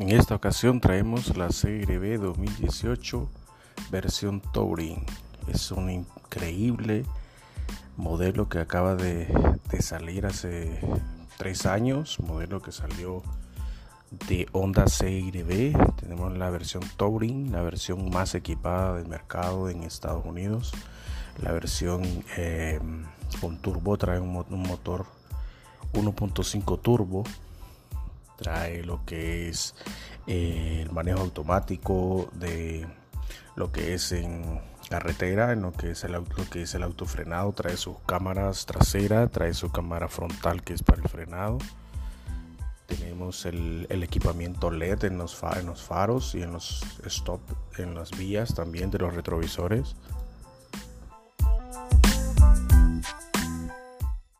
En esta ocasión traemos la CRB 2018 versión Touring. Es un increíble modelo que acaba de, salir hace tres años, modelo que salió de Honda CRB. Tenemos la versión Touring, la versión más equipada del mercado en Estados Unidos. La versión eh, con turbo trae un motor 1.5 turbo trae lo que es eh, el manejo automático de lo que es en carretera, en lo que es el lo que es el autofrenado, trae sus cámaras traseras, trae su cámara frontal que es para el frenado. Tenemos el, equipamiento LED en los, en los, faros y en los stop, en las vías también de los retrovisores.